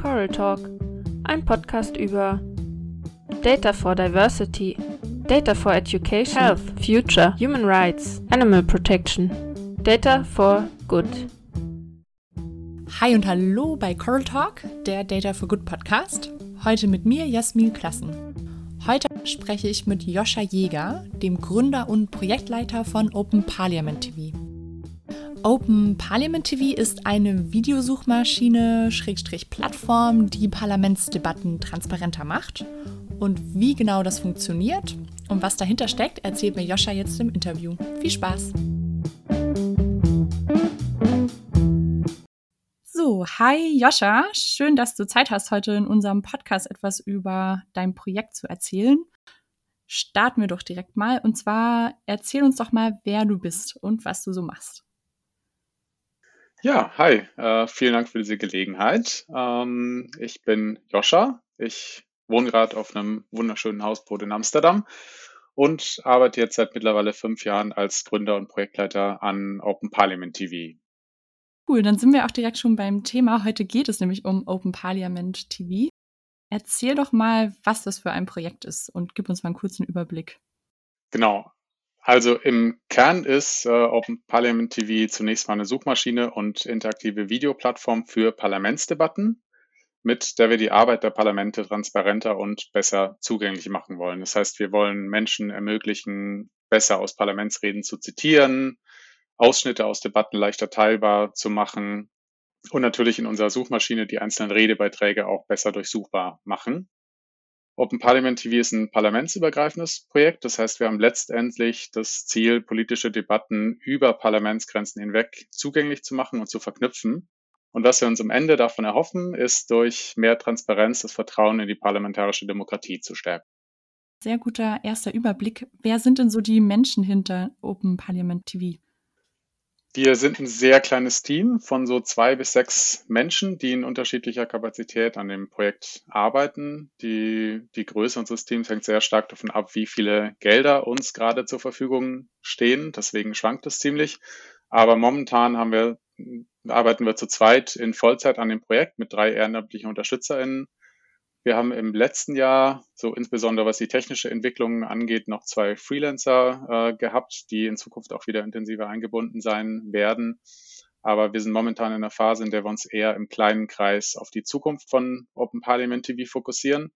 Coral Talk, ein Podcast über Data for Diversity, Data for Education, Health, Future, Human Rights, Animal Protection, Data for Good. Hi und hallo bei Coral Talk, der Data for Good Podcast. Heute mit mir Jasmin Klassen. Heute spreche ich mit Joscha Jäger, dem Gründer und Projektleiter von Open Parliament TV. Open Parliament TV ist eine Videosuchmaschine, Schrägstrich Plattform, die Parlamentsdebatten transparenter macht. Und wie genau das funktioniert und was dahinter steckt, erzählt mir Joscha jetzt im Interview. Viel Spaß! So, hi Joscha, schön, dass du Zeit hast, heute in unserem Podcast etwas über dein Projekt zu erzählen. Starten wir doch direkt mal. Und zwar erzähl uns doch mal, wer du bist und was du so machst. Ja, hi, äh, vielen Dank für diese Gelegenheit. Ähm, ich bin Joscha. Ich wohne gerade auf einem wunderschönen Hausboot in Amsterdam und arbeite jetzt seit mittlerweile fünf Jahren als Gründer und Projektleiter an Open Parliament TV. Cool, dann sind wir auch direkt schon beim Thema. Heute geht es nämlich um Open Parliament TV. Erzähl doch mal, was das für ein Projekt ist und gib uns mal einen kurzen Überblick. Genau, also im Kern ist äh, Open Parliament TV zunächst mal eine Suchmaschine und interaktive Videoplattform für Parlamentsdebatten, mit der wir die Arbeit der Parlamente transparenter und besser zugänglich machen wollen. Das heißt, wir wollen Menschen ermöglichen, besser aus Parlamentsreden zu zitieren, Ausschnitte aus Debatten leichter teilbar zu machen und natürlich in unserer Suchmaschine die einzelnen Redebeiträge auch besser durchsuchbar machen. Open Parliament TV ist ein parlamentsübergreifendes Projekt. Das heißt, wir haben letztendlich das Ziel, politische Debatten über Parlamentsgrenzen hinweg zugänglich zu machen und zu verknüpfen. Und was wir uns am Ende davon erhoffen, ist durch mehr Transparenz das Vertrauen in die parlamentarische Demokratie zu stärken. Sehr guter erster Überblick. Wer sind denn so die Menschen hinter Open Parliament TV? Wir sind ein sehr kleines Team von so zwei bis sechs Menschen, die in unterschiedlicher Kapazität an dem Projekt arbeiten. Die, die Größe unseres Teams hängt sehr stark davon ab, wie viele Gelder uns gerade zur Verfügung stehen. Deswegen schwankt es ziemlich. Aber momentan haben wir, arbeiten wir zu zweit in Vollzeit an dem Projekt mit drei ehrenamtlichen UnterstützerInnen wir haben im letzten Jahr, so insbesondere was die technische Entwicklung angeht, noch zwei Freelancer äh, gehabt, die in Zukunft auch wieder intensiver eingebunden sein werden. Aber wir sind momentan in einer Phase, in der wir uns eher im kleinen Kreis auf die Zukunft von Open Parliament TV fokussieren.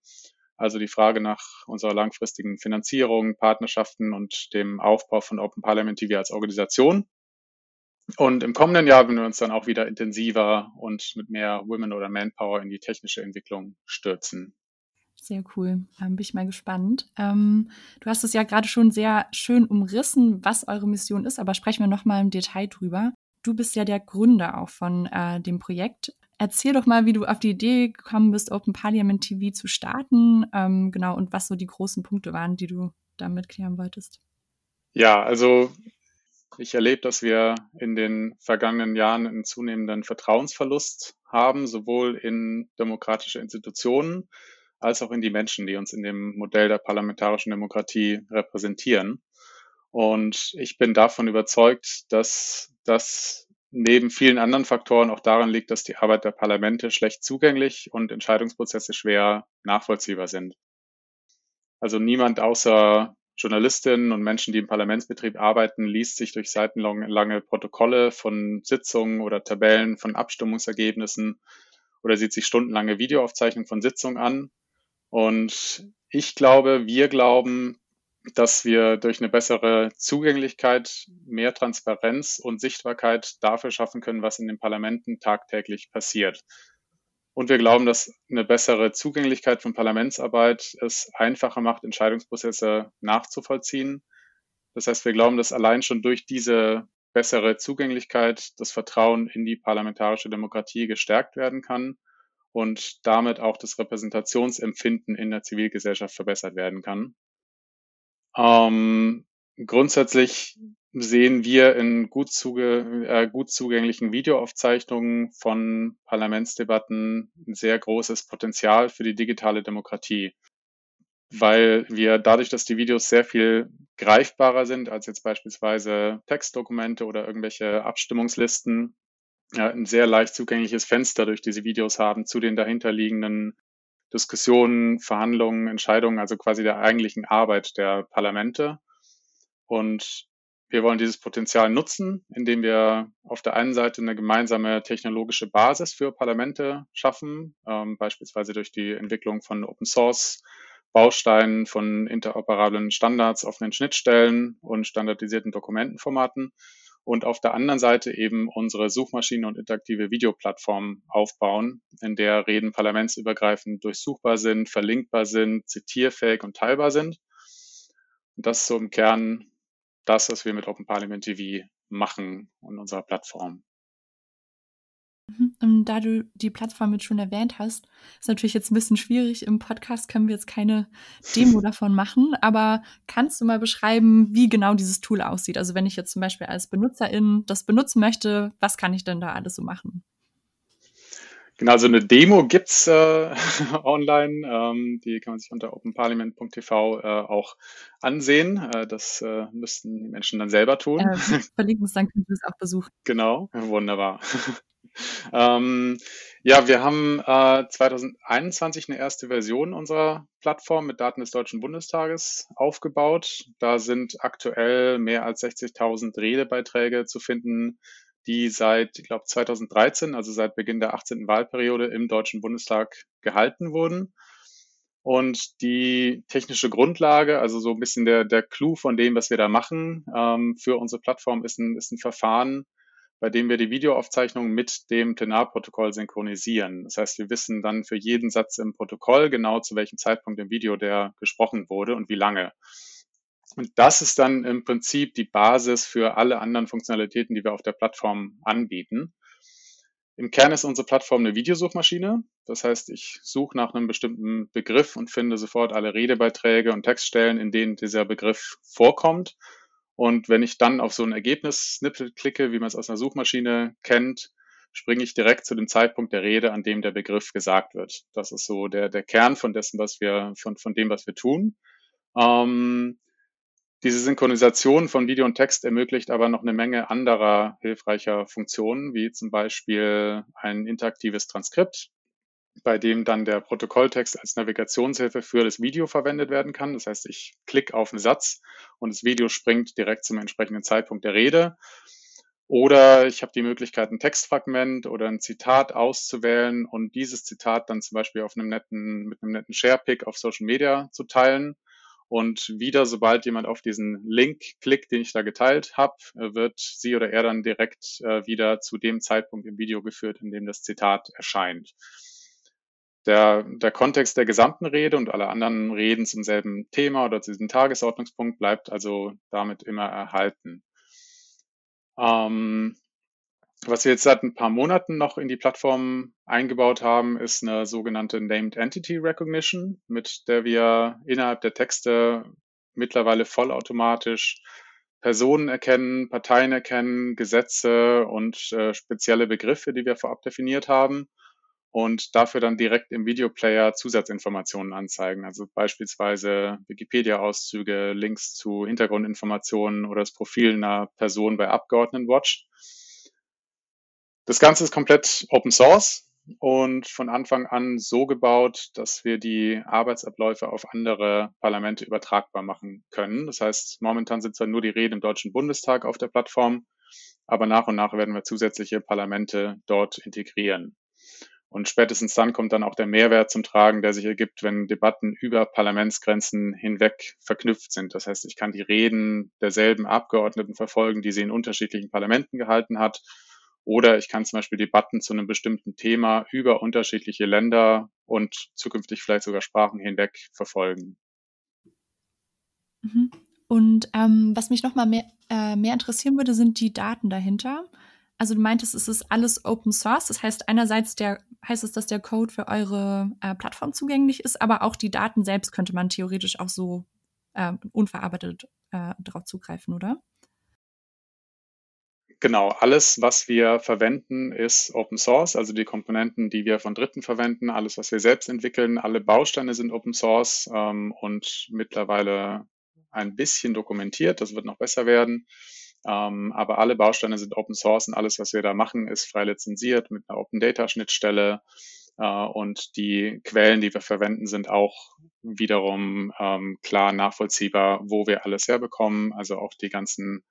Also die Frage nach unserer langfristigen Finanzierung, Partnerschaften und dem Aufbau von Open Parliament TV als Organisation. Und im kommenden Jahr werden wir uns dann auch wieder intensiver und mit mehr Women oder Manpower in die technische Entwicklung stürzen. Sehr cool. Bin ich mal gespannt. Ähm, du hast es ja gerade schon sehr schön umrissen, was eure Mission ist, aber sprechen wir noch mal im Detail drüber. Du bist ja der Gründer auch von äh, dem Projekt. Erzähl doch mal, wie du auf die Idee gekommen bist, Open Parliament TV zu starten, ähm, genau, und was so die großen Punkte waren, die du damit klären wolltest. Ja, also ich erlebe, dass wir in den vergangenen Jahren einen zunehmenden Vertrauensverlust haben, sowohl in demokratische Institutionen als auch in die Menschen, die uns in dem Modell der parlamentarischen Demokratie repräsentieren. Und ich bin davon überzeugt, dass das neben vielen anderen Faktoren auch daran liegt, dass die Arbeit der Parlamente schlecht zugänglich und Entscheidungsprozesse schwer nachvollziehbar sind. Also niemand außer Journalistinnen und Menschen, die im Parlamentsbetrieb arbeiten, liest sich durch seitenlange Protokolle von Sitzungen oder Tabellen von Abstimmungsergebnissen oder sieht sich stundenlange Videoaufzeichnungen von Sitzungen an. Und ich glaube, wir glauben, dass wir durch eine bessere Zugänglichkeit, mehr Transparenz und Sichtbarkeit dafür schaffen können, was in den Parlamenten tagtäglich passiert. Und wir glauben, dass eine bessere Zugänglichkeit von Parlamentsarbeit es einfacher macht, Entscheidungsprozesse nachzuvollziehen. Das heißt, wir glauben, dass allein schon durch diese bessere Zugänglichkeit das Vertrauen in die parlamentarische Demokratie gestärkt werden kann und damit auch das Repräsentationsempfinden in der Zivilgesellschaft verbessert werden kann. Ähm, grundsätzlich sehen wir in gut, zuge, äh, gut zugänglichen Videoaufzeichnungen von Parlamentsdebatten ein sehr großes Potenzial für die digitale Demokratie, weil wir dadurch, dass die Videos sehr viel greifbarer sind als jetzt beispielsweise Textdokumente oder irgendwelche Abstimmungslisten, ja, ein sehr leicht zugängliches Fenster durch diese Videos haben zu den dahinterliegenden Diskussionen, Verhandlungen, Entscheidungen, also quasi der eigentlichen Arbeit der Parlamente. Und wir wollen dieses Potenzial nutzen, indem wir auf der einen Seite eine gemeinsame technologische Basis für Parlamente schaffen, ähm, beispielsweise durch die Entwicklung von Open Source Bausteinen, von interoperablen Standards, offenen Schnittstellen und standardisierten Dokumentenformaten und auf der anderen Seite eben unsere Suchmaschine und interaktive Videoplattform aufbauen, in der Reden parlamentsübergreifend durchsuchbar sind, verlinkbar sind, zitierfähig und teilbar sind. Und das ist so im Kern das, was wir mit Open Parliament TV machen und unserer Plattform. Mhm. Da du die Plattform jetzt schon erwähnt hast, ist natürlich jetzt ein bisschen schwierig. Im Podcast können wir jetzt keine Demo davon machen, aber kannst du mal beschreiben, wie genau dieses Tool aussieht? Also wenn ich jetzt zum Beispiel als Benutzerin das benutzen möchte, was kann ich denn da alles so machen? Genau, so eine Demo gibt's äh, online. Ähm, die kann man sich unter openparliament.tv äh, auch ansehen. Äh, das äh, müssten die Menschen dann selber tun. Äh, verlinken es, dann können Sie es auch besuchen. Genau, wunderbar. ähm, ja, wir haben äh, 2021 eine erste Version unserer Plattform mit Daten des Deutschen Bundestages aufgebaut. Da sind aktuell mehr als 60.000 Redebeiträge zu finden, die seit, ich glaube, 2013, also seit Beginn der 18. Wahlperiode im Deutschen Bundestag gehalten wurden. Und die technische Grundlage, also so ein bisschen der, der Clou von dem, was wir da machen, ähm, für unsere Plattform ist ein, ist ein Verfahren, bei dem wir die Videoaufzeichnung mit dem Plenarprotokoll synchronisieren. Das heißt, wir wissen dann für jeden Satz im Protokoll genau, zu welchem Zeitpunkt im Video der gesprochen wurde und wie lange. Und das ist dann im Prinzip die Basis für alle anderen Funktionalitäten, die wir auf der Plattform anbieten. Im Kern ist unsere Plattform eine Videosuchmaschine. Das heißt, ich suche nach einem bestimmten Begriff und finde sofort alle Redebeiträge und Textstellen, in denen dieser Begriff vorkommt. Und wenn ich dann auf so ein Ergebnis-Snippet klicke, wie man es aus einer Suchmaschine kennt, springe ich direkt zu dem Zeitpunkt der Rede, an dem der Begriff gesagt wird. Das ist so der, der Kern von dessen, was wir, von, von dem, was wir tun. Ähm, diese Synchronisation von Video und Text ermöglicht aber noch eine Menge anderer hilfreicher Funktionen, wie zum Beispiel ein interaktives Transkript, bei dem dann der Protokolltext als Navigationshilfe für das Video verwendet werden kann. Das heißt, ich klicke auf einen Satz und das Video springt direkt zum entsprechenden Zeitpunkt der Rede. Oder ich habe die Möglichkeit, ein Textfragment oder ein Zitat auszuwählen und dieses Zitat dann zum Beispiel auf einem netten, mit einem netten Sharepick auf Social Media zu teilen. Und wieder, sobald jemand auf diesen Link klickt, den ich da geteilt habe, äh, wird sie oder er dann direkt äh, wieder zu dem Zeitpunkt im Video geführt, in dem das Zitat erscheint. Der, der Kontext der gesamten Rede und alle anderen Reden zum selben Thema oder zu diesem Tagesordnungspunkt bleibt also damit immer erhalten. Ähm, was wir jetzt seit ein paar Monaten noch in die Plattform eingebaut haben, ist eine sogenannte Named Entity Recognition, mit der wir innerhalb der Texte mittlerweile vollautomatisch Personen erkennen, Parteien erkennen, Gesetze und äh, spezielle Begriffe, die wir vorab definiert haben und dafür dann direkt im Videoplayer Zusatzinformationen anzeigen, also beispielsweise Wikipedia-Auszüge, Links zu Hintergrundinformationen oder das Profil einer Person bei Abgeordnetenwatch. Das Ganze ist komplett Open Source und von Anfang an so gebaut, dass wir die Arbeitsabläufe auf andere Parlamente übertragbar machen können. Das heißt, momentan sind zwar nur die Reden im Deutschen Bundestag auf der Plattform, aber nach und nach werden wir zusätzliche Parlamente dort integrieren. Und spätestens dann kommt dann auch der Mehrwert zum Tragen, der sich ergibt, wenn Debatten über Parlamentsgrenzen hinweg verknüpft sind. Das heißt, ich kann die Reden derselben Abgeordneten verfolgen, die sie in unterschiedlichen Parlamenten gehalten hat oder ich kann zum Beispiel Debatten zu einem bestimmten Thema über unterschiedliche Länder und zukünftig vielleicht sogar Sprachen hinweg verfolgen. Mhm. Und ähm, was mich nochmal mehr, äh, mehr interessieren würde, sind die Daten dahinter. Also du meintest, es ist alles Open Source. Das heißt, einerseits der, heißt es, dass der Code für eure äh, Plattform zugänglich ist, aber auch die Daten selbst könnte man theoretisch auch so äh, unverarbeitet äh, darauf zugreifen, oder? Genau, alles, was wir verwenden, ist Open Source, also die Komponenten, die wir von Dritten verwenden, alles, was wir selbst entwickeln, alle Bausteine sind Open Source ähm, und mittlerweile ein bisschen dokumentiert. Das wird noch besser werden. Ähm, aber alle Bausteine sind Open Source und alles, was wir da machen, ist frei lizenziert mit einer Open Data Schnittstelle. Äh, und die Quellen, die wir verwenden, sind auch wiederum ähm, klar nachvollziehbar, wo wir alles herbekommen. Also auch die ganzen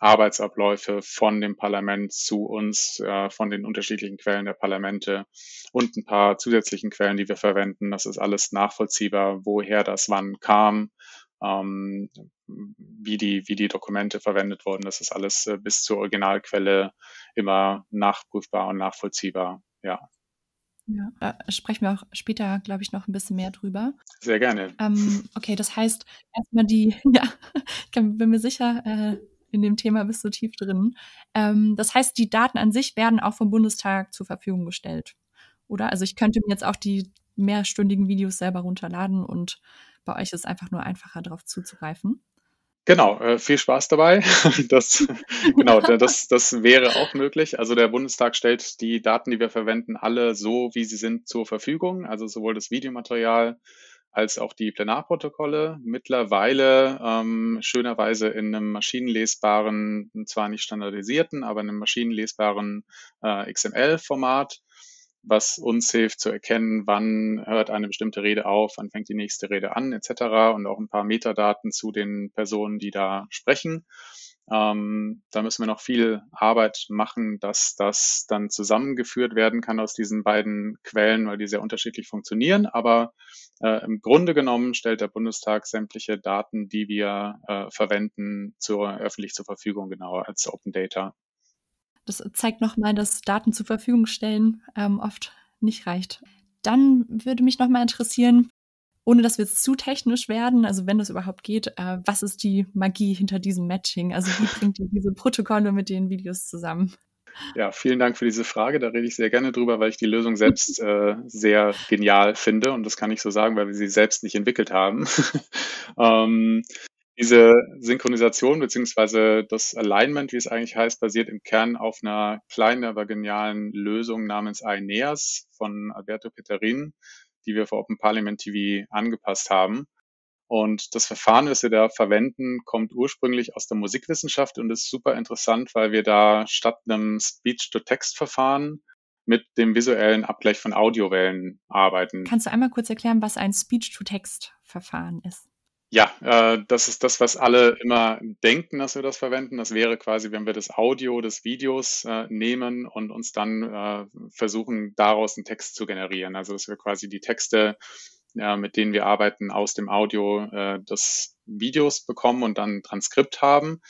Arbeitsabläufe von dem Parlament zu uns, äh, von den unterschiedlichen Quellen der Parlamente und ein paar zusätzlichen Quellen, die wir verwenden. Das ist alles nachvollziehbar, woher das wann kam, ähm, wie, die, wie die Dokumente verwendet wurden. Das ist alles äh, bis zur Originalquelle immer nachprüfbar und nachvollziehbar. Ja. Ja, äh, sprechen wir auch später, glaube ich, noch ein bisschen mehr drüber. Sehr gerne. Ähm, okay, das heißt, erstmal die, ja, ich bin mir sicher, äh, in dem Thema bist du tief drin. Ähm, das heißt, die Daten an sich werden auch vom Bundestag zur Verfügung gestellt, oder? Also ich könnte mir jetzt auch die mehrstündigen Videos selber runterladen und bei euch ist es einfach nur einfacher, darauf zuzugreifen. Genau, äh, viel Spaß dabei. Das, genau, das, das wäre auch möglich. Also der Bundestag stellt die Daten, die wir verwenden, alle so, wie sie sind, zur Verfügung. Also sowohl das Videomaterial als auch die Plenarprotokolle. Mittlerweile ähm, schönerweise in einem maschinenlesbaren, zwar nicht standardisierten, aber in einem maschinenlesbaren äh, XML-Format was uns hilft zu erkennen, wann hört eine bestimmte Rede auf, wann fängt die nächste Rede an, etc. und auch ein paar Metadaten zu den Personen, die da sprechen. Ähm, da müssen wir noch viel Arbeit machen, dass das dann zusammengeführt werden kann aus diesen beiden Quellen, weil die sehr unterschiedlich funktionieren. Aber äh, im Grunde genommen stellt der Bundestag sämtliche Daten, die wir äh, verwenden, zur, öffentlich zur Verfügung, genauer als Open Data. Das zeigt nochmal, dass Daten zur Verfügung stellen ähm, oft nicht reicht. Dann würde mich nochmal interessieren, ohne dass wir jetzt zu technisch werden, also wenn das überhaupt geht, äh, was ist die Magie hinter diesem Matching? Also wie bringt ihr diese Protokolle mit den Videos zusammen? Ja, vielen Dank für diese Frage. Da rede ich sehr gerne drüber, weil ich die Lösung selbst äh, sehr genial finde. Und das kann ich so sagen, weil wir sie selbst nicht entwickelt haben. ähm, diese Synchronisation beziehungsweise das Alignment, wie es eigentlich heißt, basiert im Kern auf einer kleinen, aber genialen Lösung namens Aeneas von Alberto Peterin, die wir für Open Parliament TV angepasst haben. Und das Verfahren, das wir da verwenden, kommt ursprünglich aus der Musikwissenschaft und ist super interessant, weil wir da statt einem Speech-to-Text-Verfahren mit dem visuellen Abgleich von Audiowellen arbeiten. Kannst du einmal kurz erklären, was ein Speech-to-Text-Verfahren ist? Ja, äh, das ist das, was alle immer denken, dass wir das verwenden. Das wäre quasi, wenn wir das Audio des Videos äh, nehmen und uns dann äh, versuchen, daraus einen Text zu generieren. Also dass wir quasi die Texte, äh, mit denen wir arbeiten, aus dem Audio äh, des Videos bekommen und dann ein Transkript haben.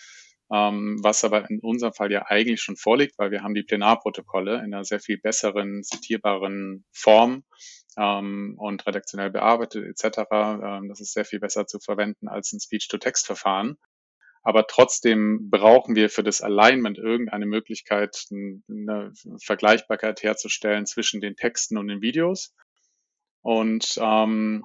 Ähm, was aber in unserem Fall ja eigentlich schon vorliegt, weil wir haben die Plenarprotokolle in einer sehr viel besseren, zitierbaren Form ähm, und redaktionell bearbeitet etc. Ähm, das ist sehr viel besser zu verwenden als ein Speech-to-Text-Verfahren. Aber trotzdem brauchen wir für das Alignment irgendeine Möglichkeit, eine Vergleichbarkeit herzustellen zwischen den Texten und den Videos. Und ähm,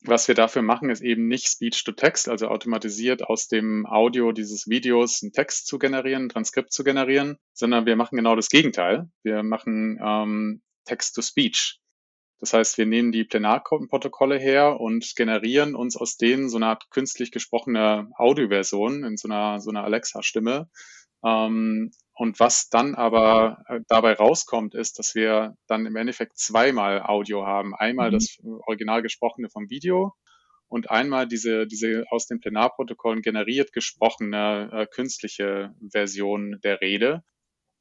was wir dafür machen, ist eben nicht Speech-to-Text, also automatisiert aus dem Audio dieses Videos einen Text zu generieren, ein Transkript zu generieren, sondern wir machen genau das Gegenteil. Wir machen ähm, Text-to-Speech. Das heißt, wir nehmen die Plenarprotokolle her und generieren uns aus denen so eine Art künstlich gesprochene Audioversion in so einer, so einer Alexa-Stimme. Ähm, und was dann aber äh, dabei rauskommt, ist, dass wir dann im Endeffekt zweimal Audio haben. Einmal mhm. das original gesprochene vom Video und einmal diese, diese aus den Plenarprotokollen generiert gesprochene äh, künstliche Version der Rede.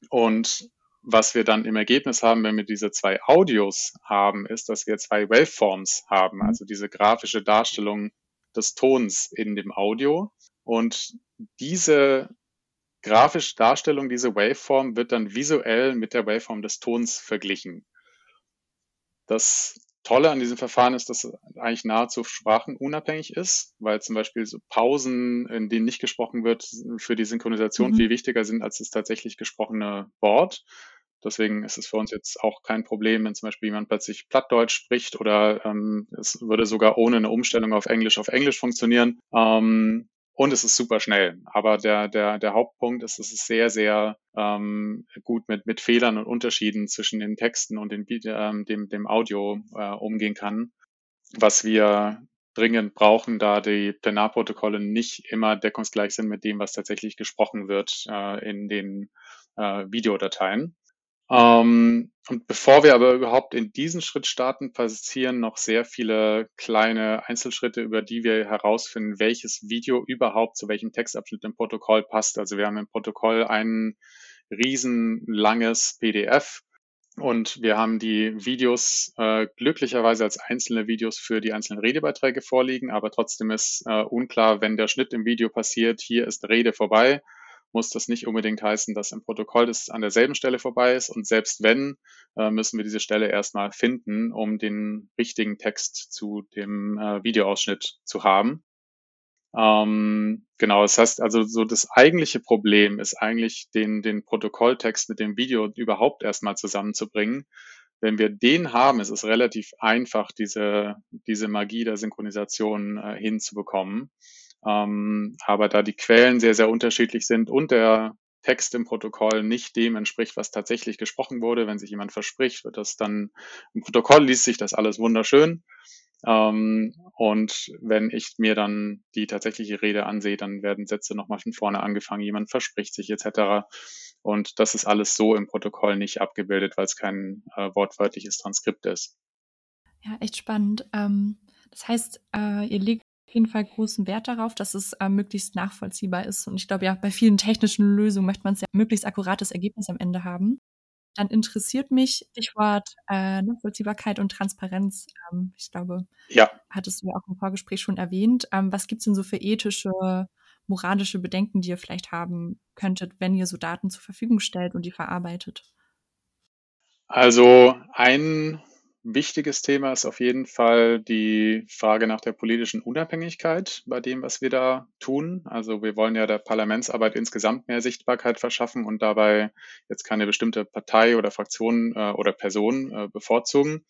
Und was wir dann im Ergebnis haben, wenn wir diese zwei Audios haben, ist, dass wir zwei Waveforms haben, mhm. also diese grafische Darstellung des Tons in dem Audio. Und diese grafische Darstellung, diese Waveform wird dann visuell mit der Waveform des Tons verglichen. Das Tolle an diesem Verfahren ist, dass es eigentlich nahezu sprachenunabhängig ist, weil zum Beispiel so Pausen, in denen nicht gesprochen wird, für die Synchronisation mhm. viel wichtiger sind als das tatsächlich gesprochene Wort. Deswegen ist es für uns jetzt auch kein Problem, wenn zum Beispiel jemand plötzlich Plattdeutsch spricht oder ähm, es würde sogar ohne eine Umstellung auf Englisch auf Englisch funktionieren. Ähm, und es ist super schnell. Aber der, der, der Hauptpunkt ist, dass es sehr, sehr ähm, gut mit, mit Fehlern und Unterschieden zwischen den Texten und den, ähm, dem, dem Audio äh, umgehen kann. Was wir dringend brauchen, da die Plenarprotokolle nicht immer deckungsgleich sind mit dem, was tatsächlich gesprochen wird äh, in den äh, Videodateien. Ähm, und bevor wir aber überhaupt in diesen Schritt starten, passieren noch sehr viele kleine Einzelschritte, über die wir herausfinden, welches Video überhaupt zu welchem Textabschnitt im Protokoll passt. Also wir haben im Protokoll ein riesenlanges PDF und wir haben die Videos äh, glücklicherweise als einzelne Videos für die einzelnen Redebeiträge vorliegen, aber trotzdem ist äh, unklar, wenn der Schnitt im Video passiert, hier ist Rede vorbei, muss das nicht unbedingt heißen, dass im Protokoll das an derselben Stelle vorbei ist. Und selbst wenn, äh, müssen wir diese Stelle erstmal finden, um den richtigen Text zu dem äh, Videoausschnitt zu haben. Ähm, genau, das heißt also so das eigentliche Problem ist eigentlich den, den Protokolltext mit dem Video überhaupt erstmal zusammenzubringen. Wenn wir den haben, ist es relativ einfach, diese, diese Magie der Synchronisation äh, hinzubekommen. Ähm, aber da die Quellen sehr, sehr unterschiedlich sind und der Text im Protokoll nicht dem entspricht, was tatsächlich gesprochen wurde, wenn sich jemand verspricht, wird das dann im Protokoll liest sich das alles wunderschön. Ähm, und wenn ich mir dann die tatsächliche Rede ansehe, dann werden Sätze nochmal von vorne angefangen, jemand verspricht sich etc. Und das ist alles so im Protokoll nicht abgebildet, weil es kein äh, wortwörtliches Transkript ist. Ja, echt spannend. Ähm, das heißt, äh, ihr jeden Fall großen Wert darauf, dass es äh, möglichst nachvollziehbar ist. Und ich glaube ja, bei vielen technischen Lösungen möchte man es ja möglichst akkurates Ergebnis am Ende haben dann interessiert mich Stichwort äh, Nachvollziehbarkeit und Transparenz. Ähm, ich glaube, ja. hattest du ja auch im Vorgespräch schon erwähnt. Ähm, was gibt's denn so für ethische, moralische Bedenken, die ihr vielleicht haben könntet, wenn ihr so Daten zur Verfügung stellt und die verarbeitet? Also ein wichtiges Thema ist auf jeden Fall die Frage nach der politischen Unabhängigkeit bei dem, was wir da tun. Also wir wollen ja der Parlamentsarbeit insgesamt mehr Sichtbarkeit verschaffen und dabei jetzt keine bestimmte Partei oder Fraktion äh, oder Person äh, bevorzugen.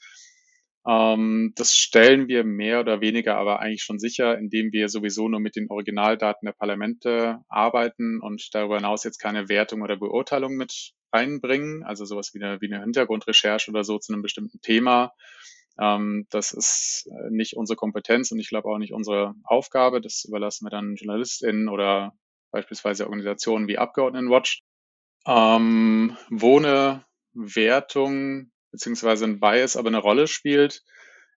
Ähm, das stellen wir mehr oder weniger aber eigentlich schon sicher, indem wir sowieso nur mit den Originaldaten der Parlamente arbeiten und darüber hinaus jetzt keine Wertung oder Beurteilung mit einbringen, also sowas wie eine, wie eine Hintergrundrecherche oder so zu einem bestimmten Thema. Ähm, das ist äh, nicht unsere Kompetenz und ich glaube auch nicht unsere Aufgabe. Das überlassen wir dann JournalistInnen oder beispielsweise Organisationen wie Abgeordnetenwatch. Ähm, wo eine Wertung beziehungsweise ein Bias aber eine Rolle spielt,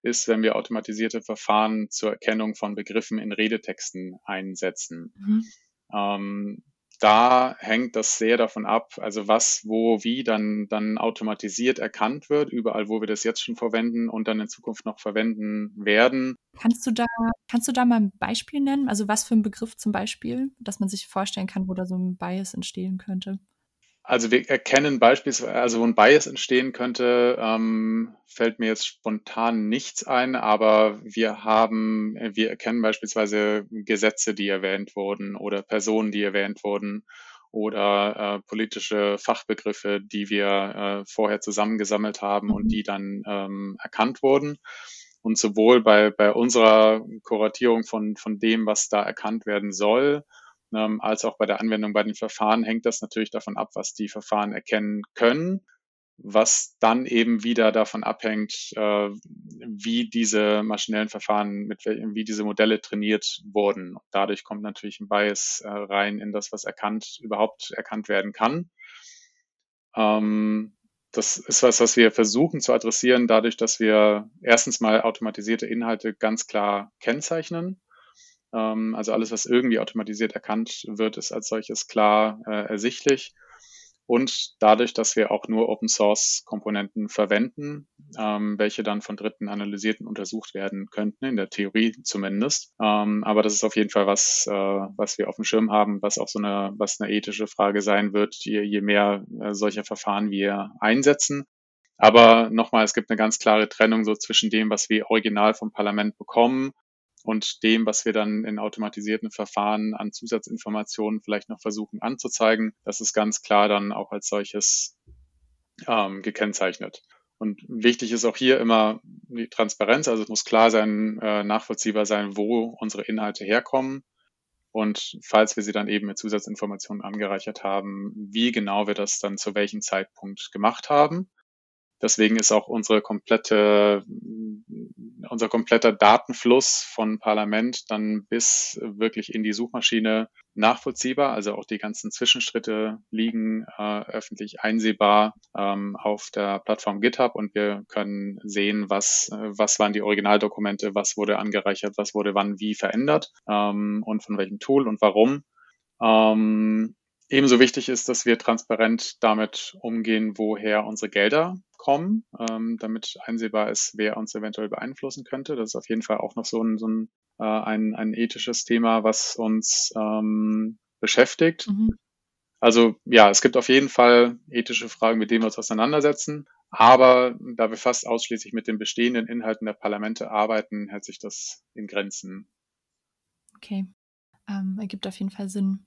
ist, wenn wir automatisierte Verfahren zur Erkennung von Begriffen in Redetexten einsetzen. Mhm. Ähm, da hängt das sehr davon ab, also was, wo, wie dann, dann automatisiert erkannt wird, überall, wo wir das jetzt schon verwenden und dann in Zukunft noch verwenden werden. Kannst du da, kannst du da mal ein Beispiel nennen? Also was für ein Begriff zum Beispiel, dass man sich vorstellen kann, wo da so ein Bias entstehen könnte? Also wir erkennen beispielsweise, also wo ein Bias entstehen könnte, ähm, fällt mir jetzt spontan nichts ein, aber wir haben, wir erkennen beispielsweise Gesetze, die erwähnt wurden oder Personen, die erwähnt wurden oder äh, politische Fachbegriffe, die wir äh, vorher zusammengesammelt haben mhm. und die dann ähm, erkannt wurden. Und sowohl bei, bei unserer Kuratierung von, von dem, was da erkannt werden soll, ähm, als auch bei der Anwendung bei den Verfahren hängt das natürlich davon ab, was die Verfahren erkennen können, was dann eben wieder davon abhängt, äh, wie diese maschinellen Verfahren, mit wie diese Modelle trainiert wurden. Dadurch kommt natürlich ein Bias äh, rein in das, was erkannt, überhaupt erkannt werden kann. Ähm, das ist was, was wir versuchen zu adressieren, dadurch, dass wir erstens mal automatisierte Inhalte ganz klar kennzeichnen also alles, was irgendwie automatisiert erkannt wird, ist als solches klar äh, ersichtlich. Und dadurch, dass wir auch nur Open Source Komponenten verwenden, ähm, welche dann von Dritten analysiert und untersucht werden könnten, in der Theorie zumindest. Ähm, aber das ist auf jeden Fall was, äh, was wir auf dem Schirm haben, was auch so eine, was eine ethische Frage sein wird, je, je mehr äh, solcher Verfahren wir einsetzen. Aber nochmal, es gibt eine ganz klare Trennung so zwischen dem, was wir original vom Parlament bekommen und dem, was wir dann in automatisierten Verfahren an Zusatzinformationen vielleicht noch versuchen anzuzeigen, das ist ganz klar dann auch als solches ähm, gekennzeichnet. Und wichtig ist auch hier immer die Transparenz, also es muss klar sein, äh, nachvollziehbar sein, wo unsere Inhalte herkommen. Und falls wir sie dann eben mit Zusatzinformationen angereichert haben, wie genau wir das dann zu welchem Zeitpunkt gemacht haben. Deswegen ist auch unsere komplette unser kompletter Datenfluss von Parlament dann bis wirklich in die Suchmaschine nachvollziehbar. Also auch die ganzen Zwischenschritte liegen äh, öffentlich einsehbar ähm, auf der Plattform GitHub und wir können sehen, was, was waren die Originaldokumente, was wurde angereichert, was wurde wann wie verändert ähm, und von welchem Tool und warum. Ähm, ebenso wichtig ist, dass wir transparent damit umgehen, woher unsere Gelder kommen, ähm, damit einsehbar ist, wer uns eventuell beeinflussen könnte. Das ist auf jeden Fall auch noch so ein, so ein, äh, ein, ein ethisches Thema, was uns ähm, beschäftigt. Mhm. Also ja, es gibt auf jeden Fall ethische Fragen, mit denen wir uns auseinandersetzen. Aber da wir fast ausschließlich mit den bestehenden Inhalten der Parlamente arbeiten, hält sich das in Grenzen. Okay, ähm, ergibt auf jeden Fall Sinn.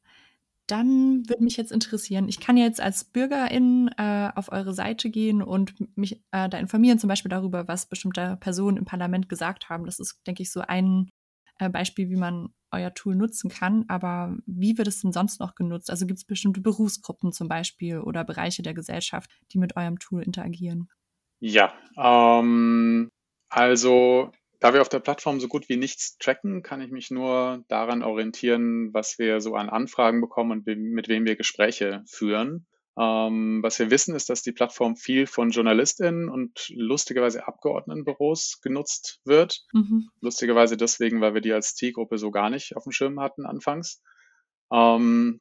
Dann würde mich jetzt interessieren, ich kann jetzt als Bürgerin äh, auf eure Seite gehen und mich äh, da informieren, zum Beispiel darüber, was bestimmte Personen im Parlament gesagt haben. Das ist, denke ich, so ein äh, Beispiel, wie man euer Tool nutzen kann. Aber wie wird es denn sonst noch genutzt? Also gibt es bestimmte Berufsgruppen zum Beispiel oder Bereiche der Gesellschaft, die mit eurem Tool interagieren? Ja, ähm, also da wir auf der Plattform so gut wie nichts tracken, kann ich mich nur daran orientieren, was wir so an Anfragen bekommen und mit wem wir Gespräche führen. Ähm, was wir wissen, ist, dass die Plattform viel von JournalistInnen und lustigerweise Abgeordnetenbüros genutzt wird. Mhm. Lustigerweise deswegen, weil wir die als Zielgruppe so gar nicht auf dem Schirm hatten anfangs. Ähm,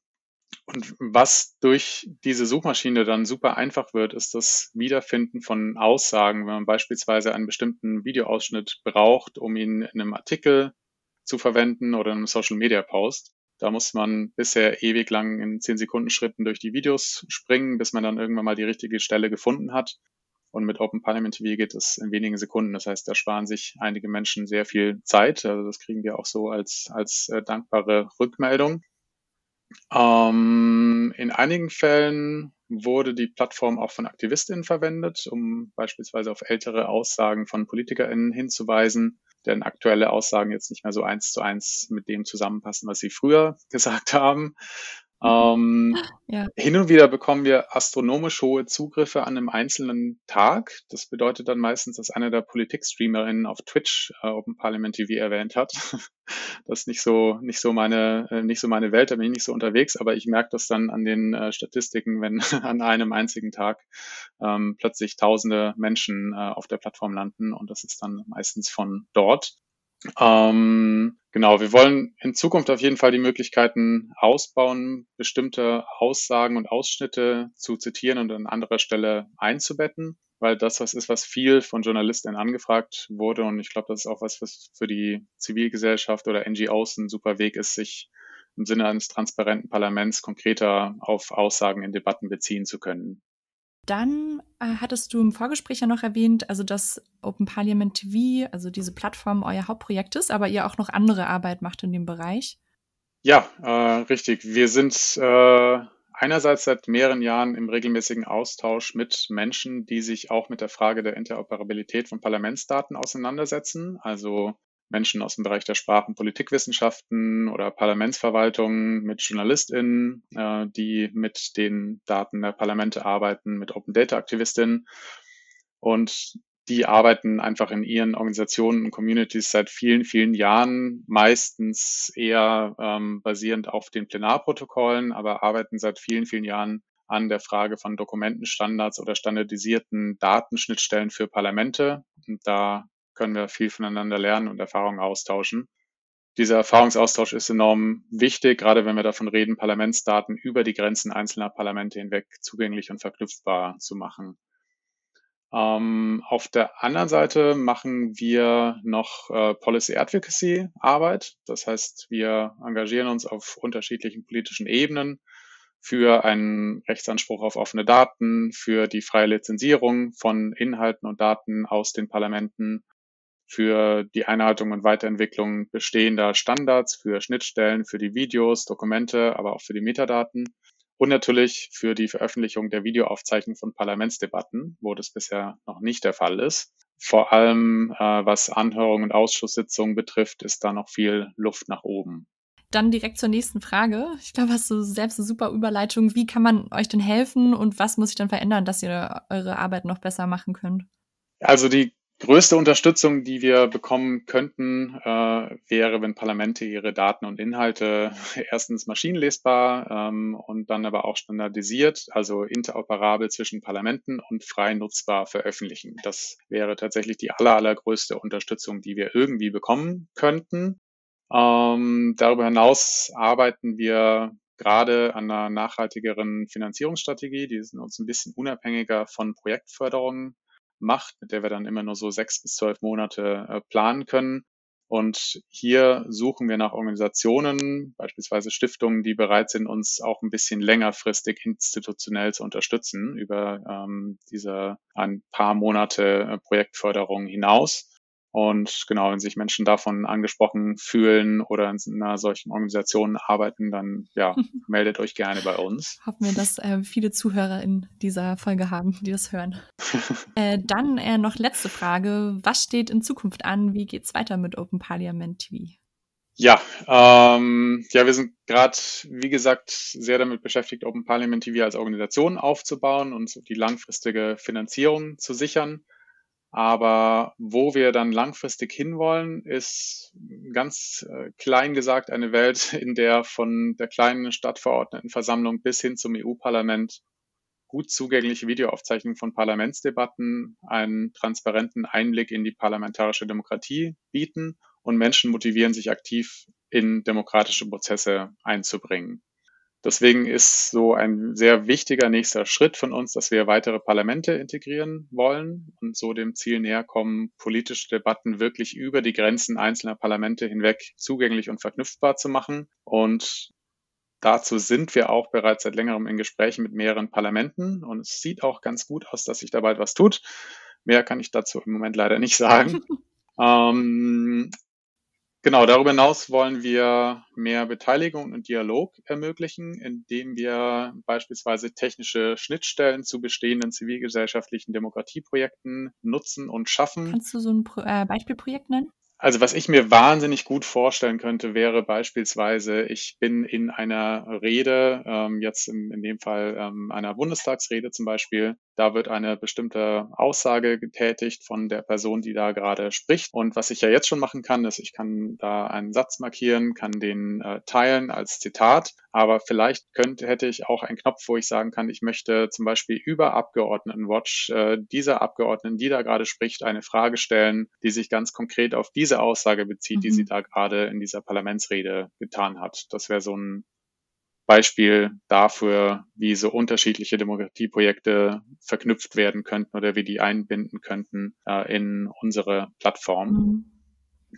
und was durch diese Suchmaschine dann super einfach wird, ist das Wiederfinden von Aussagen. Wenn man beispielsweise einen bestimmten Videoausschnitt braucht, um ihn in einem Artikel zu verwenden oder in einem Social Media Post. Da muss man bisher ewig lang in 10 Sekunden Schritten durch die Videos springen, bis man dann irgendwann mal die richtige Stelle gefunden hat. Und mit Open Parliament TV geht es in wenigen Sekunden. Das heißt, da sparen sich einige Menschen sehr viel Zeit. Also das kriegen wir auch so als, als äh, dankbare Rückmeldung. Ähm, in einigen Fällen wurde die Plattform auch von AktivistInnen verwendet, um beispielsweise auf ältere Aussagen von PolitikerInnen hinzuweisen, denn aktuelle Aussagen jetzt nicht mehr so eins zu eins mit dem zusammenpassen, was sie früher gesagt haben. Ähm, ja. Hin und wieder bekommen wir astronomisch hohe Zugriffe an einem einzelnen Tag. Das bedeutet dann meistens, dass einer der Politik-StreamerInnen auf Twitch äh, Open Parliament TV erwähnt hat. das ist nicht so, nicht so meine, äh, nicht so meine Welt, da bin ich nicht so unterwegs, aber ich merke das dann an den äh, Statistiken, wenn an einem einzigen Tag ähm, plötzlich tausende Menschen äh, auf der Plattform landen und das ist dann meistens von dort. Ähm, genau, wir wollen in Zukunft auf jeden Fall die Möglichkeiten ausbauen, bestimmte Aussagen und Ausschnitte zu zitieren und an anderer Stelle einzubetten, weil das was ist, was viel von Journalistinnen angefragt wurde und ich glaube, das ist auch was, was für die Zivilgesellschaft oder NGOs ein super Weg ist, sich im Sinne eines transparenten Parlaments konkreter auf Aussagen in Debatten beziehen zu können. Dann äh, hattest du im Vorgespräch ja noch erwähnt, also dass Open Parliament TV, also diese Plattform, euer Hauptprojekt ist, aber ihr auch noch andere Arbeit macht in dem Bereich. Ja, äh, richtig. Wir sind äh, einerseits seit mehreren Jahren im regelmäßigen Austausch mit Menschen, die sich auch mit der Frage der Interoperabilität von Parlamentsdaten auseinandersetzen. Also Menschen aus dem Bereich der Sprach- und Politikwissenschaften oder Parlamentsverwaltung, mit JournalistInnen, äh, die mit den Daten der Parlamente arbeiten, mit Open Data Aktivistinnen. Und die arbeiten einfach in ihren Organisationen und Communities seit vielen, vielen Jahren, meistens eher ähm, basierend auf den Plenarprotokollen, aber arbeiten seit vielen, vielen Jahren an der Frage von Dokumentenstandards oder standardisierten Datenschnittstellen für Parlamente. Und da können wir viel voneinander lernen und Erfahrungen austauschen. Dieser Erfahrungsaustausch ist enorm wichtig, gerade wenn wir davon reden, Parlamentsdaten über die Grenzen einzelner Parlamente hinweg zugänglich und verknüpfbar zu machen. Ähm, auf der anderen Seite machen wir noch äh, Policy Advocacy Arbeit. Das heißt, wir engagieren uns auf unterschiedlichen politischen Ebenen für einen Rechtsanspruch auf offene Daten, für die freie Lizenzierung von Inhalten und Daten aus den Parlamenten für die Einhaltung und Weiterentwicklung bestehender Standards, für Schnittstellen, für die Videos, Dokumente, aber auch für die Metadaten und natürlich für die Veröffentlichung der Videoaufzeichnung von Parlamentsdebatten, wo das bisher noch nicht der Fall ist. Vor allem äh, was Anhörungen und Ausschusssitzungen betrifft, ist da noch viel Luft nach oben. Dann direkt zur nächsten Frage. Ich glaube, hast du selbst eine super Überleitung. Wie kann man euch denn helfen und was muss sich dann verändern, dass ihr eure Arbeit noch besser machen könnt? Also die größte Unterstützung, die wir bekommen könnten, äh, wäre, wenn Parlamente ihre Daten und Inhalte erstens maschinenlesbar ähm, und dann aber auch standardisiert, also interoperabel zwischen Parlamenten und frei nutzbar veröffentlichen. Das wäre tatsächlich die aller, allergrößte Unterstützung, die wir irgendwie bekommen könnten. Ähm, darüber hinaus arbeiten wir gerade an einer nachhaltigeren Finanzierungsstrategie, die uns ein bisschen unabhängiger von Projektförderungen macht, mit der wir dann immer nur so sechs bis zwölf Monate äh, planen können. Und hier suchen wir nach Organisationen, beispielsweise Stiftungen, die bereit sind, uns auch ein bisschen längerfristig institutionell zu unterstützen über ähm, diese ein paar Monate äh, Projektförderung hinaus. Und genau, wenn sich Menschen davon angesprochen fühlen oder in einer solchen Organisation arbeiten, dann ja, meldet euch gerne bei uns. Hoffen wir, dass äh, viele Zuhörer in dieser Folge haben, die das hören. äh, dann äh, noch letzte Frage. Was steht in Zukunft an? Wie geht es weiter mit Open Parliament TV? Ja, ähm, ja, wir sind gerade, wie gesagt, sehr damit beschäftigt, Open Parliament TV als Organisation aufzubauen und die langfristige Finanzierung zu sichern. Aber wo wir dann langfristig hinwollen, ist ganz äh, klein gesagt eine Welt, in der von der kleinen Stadtverordnetenversammlung bis hin zum EU-Parlament gut zugängliche Videoaufzeichnungen von Parlamentsdebatten einen transparenten Einblick in die parlamentarische Demokratie bieten und Menschen motivieren, sich aktiv in demokratische Prozesse einzubringen. Deswegen ist so ein sehr wichtiger nächster Schritt von uns, dass wir weitere Parlamente integrieren wollen und so dem Ziel näher kommen, politische Debatten wirklich über die Grenzen einzelner Parlamente hinweg zugänglich und verknüpfbar zu machen. Und dazu sind wir auch bereits seit längerem in Gesprächen mit mehreren Parlamenten und es sieht auch ganz gut aus, dass sich da bald was tut. Mehr kann ich dazu im Moment leider nicht sagen. ähm, Genau, darüber hinaus wollen wir mehr Beteiligung und Dialog ermöglichen, indem wir beispielsweise technische Schnittstellen zu bestehenden zivilgesellschaftlichen Demokratieprojekten nutzen und schaffen. Kannst du so ein Pro äh, Beispielprojekt nennen? Also was ich mir wahnsinnig gut vorstellen könnte, wäre beispielsweise, ich bin in einer Rede, ähm, jetzt in, in dem Fall ähm, einer Bundestagsrede zum Beispiel, da wird eine bestimmte Aussage getätigt von der Person, die da gerade spricht. Und was ich ja jetzt schon machen kann, ist, ich kann da einen Satz markieren, kann den äh, teilen als Zitat. Aber vielleicht könnte, hätte ich auch einen Knopf, wo ich sagen kann, ich möchte zum Beispiel über Abgeordnetenwatch äh, dieser Abgeordneten, die da gerade spricht, eine Frage stellen, die sich ganz konkret auf diese Aussage bezieht, mhm. die sie mhm. da gerade in dieser Parlamentsrede getan hat. Das wäre so ein Beispiel dafür, wie so unterschiedliche Demokratieprojekte verknüpft werden könnten oder wie die einbinden könnten äh, in unsere Plattform. Mhm.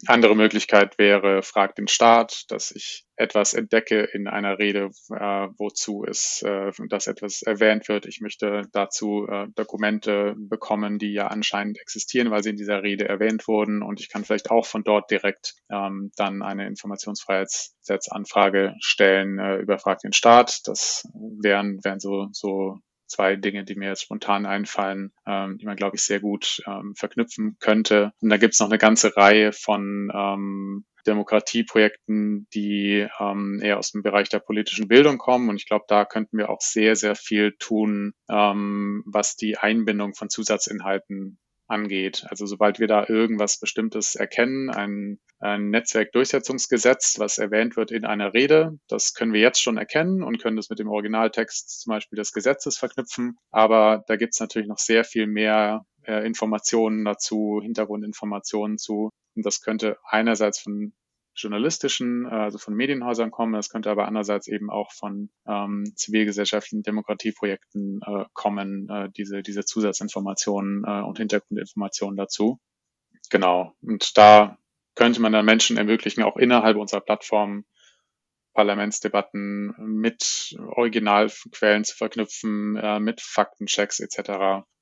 Andere Möglichkeit wäre, frag den Staat, dass ich etwas entdecke in einer Rede, äh, wozu es, äh, dass etwas erwähnt wird. Ich möchte dazu äh, Dokumente bekommen, die ja anscheinend existieren, weil sie in dieser Rede erwähnt wurden. Und ich kann vielleicht auch von dort direkt ähm, dann eine Informationsfreiheitsgesetzanfrage stellen äh, über Frag den Staat. Das wären, wären so, so zwei Dinge, die mir jetzt spontan einfallen, ähm, die man, glaube ich, sehr gut ähm, verknüpfen könnte. Und da gibt es noch eine ganze Reihe von ähm, Demokratieprojekten, die ähm, eher aus dem Bereich der politischen Bildung kommen. Und ich glaube, da könnten wir auch sehr, sehr viel tun, ähm, was die Einbindung von Zusatzinhalten angeht. Also sobald wir da irgendwas Bestimmtes erkennen, ein, ein Netzwerkdurchsetzungsgesetz, was erwähnt wird in einer Rede, das können wir jetzt schon erkennen und können das mit dem Originaltext zum Beispiel des Gesetzes verknüpfen. Aber da gibt es natürlich noch sehr viel mehr äh, Informationen dazu, Hintergrundinformationen zu. Und das könnte einerseits von journalistischen, äh, also von Medienhäusern kommen. Es könnte aber andererseits eben auch von ähm, zivilgesellschaftlichen Demokratieprojekten äh, kommen, äh, diese, diese Zusatzinformationen äh, und Hintergrundinformationen dazu. Genau. Und da könnte man dann Menschen ermöglichen, auch innerhalb unserer Plattform Parlamentsdebatten mit Originalquellen zu verknüpfen, äh, mit Faktenchecks etc.,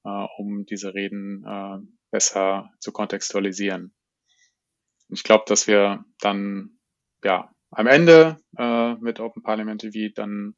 äh, um diese Reden äh, besser zu kontextualisieren ich glaube, dass wir dann ja am Ende äh, mit Open Parliament TV dann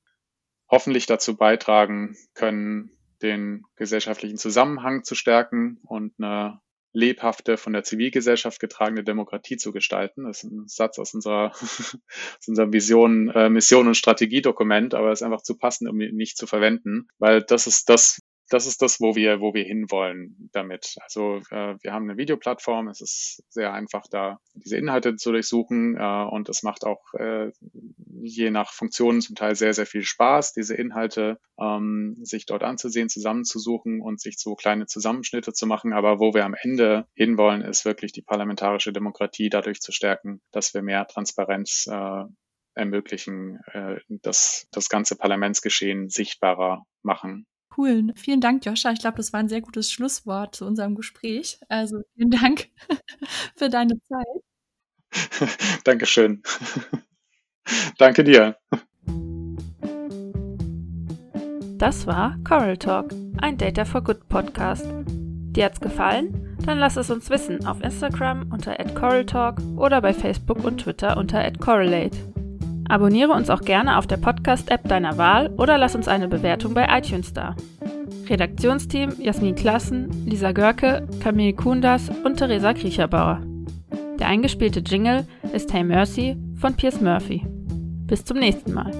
hoffentlich dazu beitragen können, den gesellschaftlichen Zusammenhang zu stärken und eine lebhafte, von der Zivilgesellschaft getragene Demokratie zu gestalten. Das ist ein Satz aus unserer, aus unserer Vision, äh, Mission und Strategiedokument, aber ist einfach zu passend, um ihn nicht zu verwenden, weil das ist das, das ist das, wo wir, wo wir hinwollen damit. Also äh, wir haben eine Videoplattform, es ist sehr einfach, da diese Inhalte zu durchsuchen äh, und es macht auch äh, je nach Funktionen zum Teil sehr, sehr viel Spaß, diese Inhalte ähm, sich dort anzusehen, zusammenzusuchen und sich so kleine Zusammenschnitte zu machen. Aber wo wir am Ende hinwollen, ist wirklich die parlamentarische Demokratie dadurch zu stärken, dass wir mehr Transparenz äh, ermöglichen, äh, das, das ganze Parlamentsgeschehen sichtbarer machen. Cool. Vielen Dank, Joscha. Ich glaube, das war ein sehr gutes Schlusswort zu unserem Gespräch. Also vielen Dank für deine Zeit. Dankeschön. Danke dir. Das war Coral Talk, ein Data for Good Podcast. Dir hat's gefallen? Dann lass es uns wissen auf Instagram unter @coraltalk oder bei Facebook und Twitter unter @correlate. Abonniere uns auch gerne auf der Podcast-App deiner Wahl oder lass uns eine Bewertung bei iTunes da. Redaktionsteam Jasmin Klassen, Lisa Görke, Camille Kundas und Theresa Kriecherbauer. Der eingespielte Jingle ist Hey Mercy von Piers Murphy. Bis zum nächsten Mal.